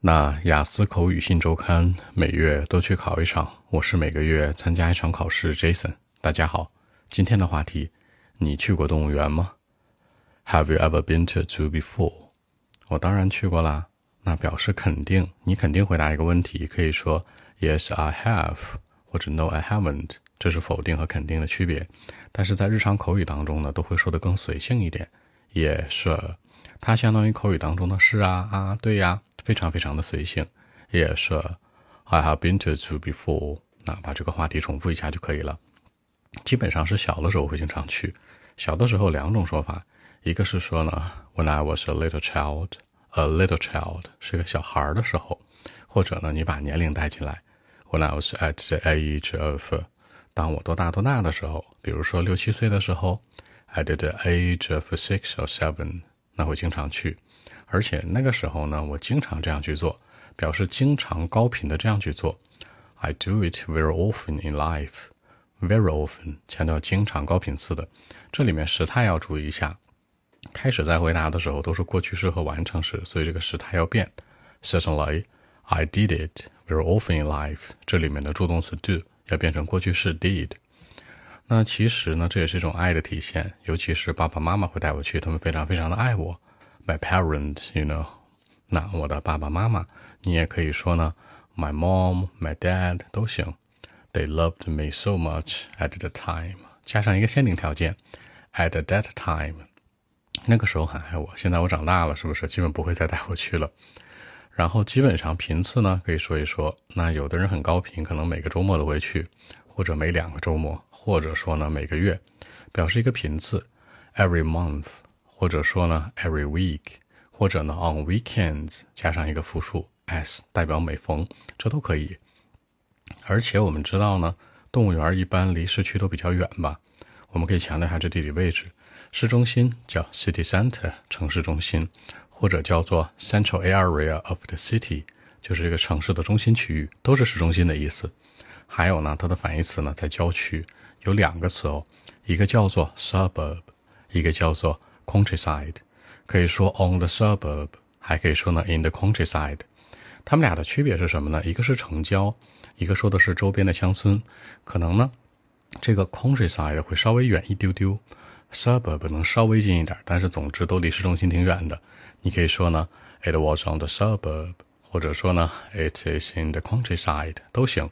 那雅思口语新周刊每月都去考一场，我是每个月参加一场考试。Jason，大家好，今天的话题，你去过动物园吗？Have you ever been to a zoo before？我当然去过啦。那表示肯定，你肯定回答一个问题，可以说 Yes, I have，或者 No, I haven't，这是否定和肯定的区别。但是在日常口语当中呢，都会说的更随性一点。Yes，它相当于口语当中的是啊啊，对呀。非常非常的随性，也是。I have been to zoo before。那把这个话题重复一下就可以了。基本上是小的时候会经常去。小的时候两种说法，一个是说呢，When I was a little child，a little child 是个小孩的时候，或者呢，你把年龄带进来，When I was at the age of，当我多大多大的时候，比如说六七岁的时候，at the age of six or seven，那会经常去。而且那个时候呢，我经常这样去做，表示经常高频的这样去做。I do it very often in life. Very often，强调经常高频次的。这里面时态要注意一下。开始在回答的时候都是过去式和完成时，所以这个时态要变。Certainly, I did it very often in life。这里面的助动词 do 要变成过去式 did。那其实呢，这也是一种爱的体现，尤其是爸爸妈妈会带我去，他们非常非常的爱我。My parents, you know，那我的爸爸妈妈，你也可以说呢，My mom, my dad 都行。They loved me so much at the time，加上一个限定条件，at that time，那个时候很爱我。现在我长大了，是不是基本不会再带我去了？然后基本上频次呢，可以说一说。那有的人很高频，可能每个周末都会去，或者每两个周末，或者说呢每个月，表示一个频次，every month。或者说呢，every week，或者呢，on weekends，加上一个复数 s，代表每逢，这都可以。而且我们知道呢，动物园一般离市区都比较远吧？我们可以强调一下这地理位置。市中心叫 city center，城市中心，或者叫做 central area of the city，就是这个城市的中心区域，都是市中心的意思。还有呢，它的反义词呢在郊区，有两个词哦，一个叫做 suburb，一个叫做。Countryside，可以说 on the suburb，还可以说呢 in the countryside。它们俩的区别是什么呢？一个是城郊，一个说的是周边的乡村。可能呢，这个 countryside 会稍微远一丢丢，suburb 能稍微近一点，但是总之都离市中心挺远的。你可以说呢，it was on the suburb，或者说呢，it is in the countryside，都行。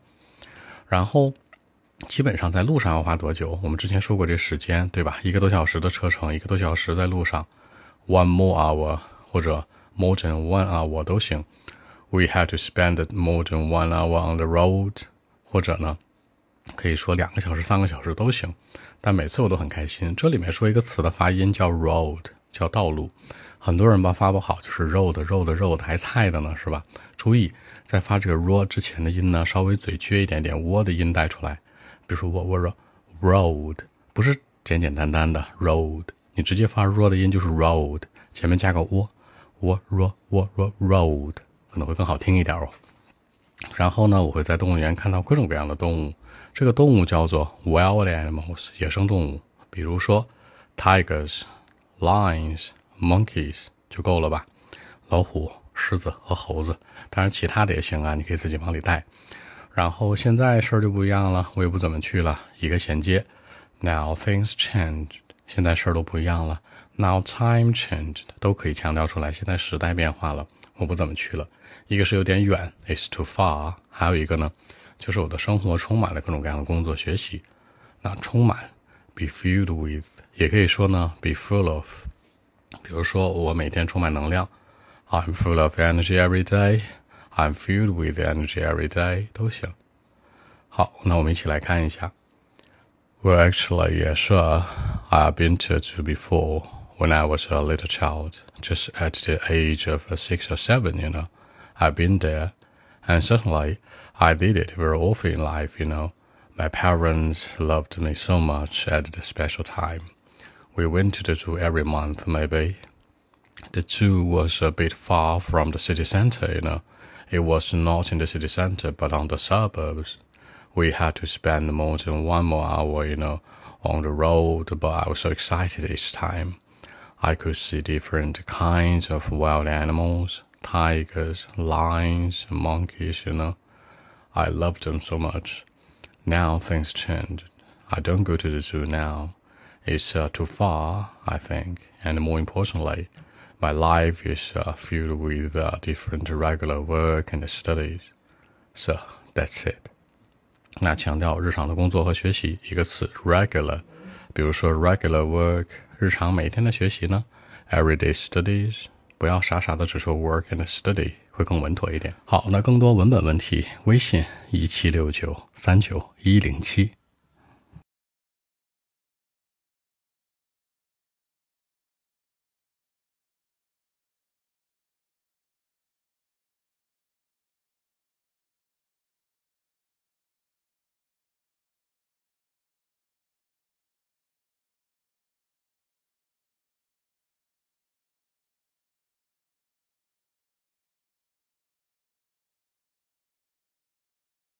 然后。基本上在路上要花多久？我们之前说过这时间，对吧？一个多小时的车程，一个多小时在路上，one more hour 或者 more than one hour 都行。We had to spend more than one hour on the road，或者呢，可以说两个小时、三个小时都行。但每次我都很开心。这里面说一个词的发音叫 road，叫道路。很多人吧发不好，就是 road 肉的肉的还菜的呢，是吧？注意在发这个 r 之前的音呢，稍微嘴撅一点点，w 的音带出来。比如说我我说 road 不是简简单单的 road，你直接发 r 的音就是 road，前面加个 w，我 r 我 r road 可能会更好听一点哦。然后呢，我会在动物园看到各种各样的动物，这个动物叫做 wild animals 野生动物，比如说 tigers、lions、monkeys 就够了吧？老虎、狮子和猴子，当然其他的也行啊，你可以自己往里带。然后现在事儿就不一样了，我也不怎么去了。一个衔接，Now things changed，现在事儿都不一样了。Now time changed，都可以强调出来。现在时代变化了，我不怎么去了。一个是有点远，It's too far。还有一个呢，就是我的生活充满了各种各样的工作学习。那充满，be filled with，也可以说呢，be full of。比如说我每天充满能量，I'm full of energy every day。I'm filled with energy every day 都行。好，那我们一起来看一下。Well, actually, yeah, sure. I've been to two before when I was a little child, just at the age of six or seven, you know. I've been there, and certainly I did it very often in life, you know. My parents loved me so much at the special time. We went to the zoo every month, maybe. The zoo was a bit far from the city center, you know. It was not in the city center, but on the suburbs. We had to spend more than one more hour, you know, on the road, but I was so excited each time. I could see different kinds of wild animals, tigers, lions, monkeys, you know. I loved them so much. Now things changed. I don't go to the zoo now It's uh, too far, I think. And more importantly, my life is uh, filled with uh, different regular work and studies. So that's it. 那强调日常的工作和学习，一个词 regular，比如说 regular work，日常每天的学习呢，everyday studies，不要傻傻的只说 work and study，会更稳妥一点。好，那更多文本问题，微信一七六九三九一零七。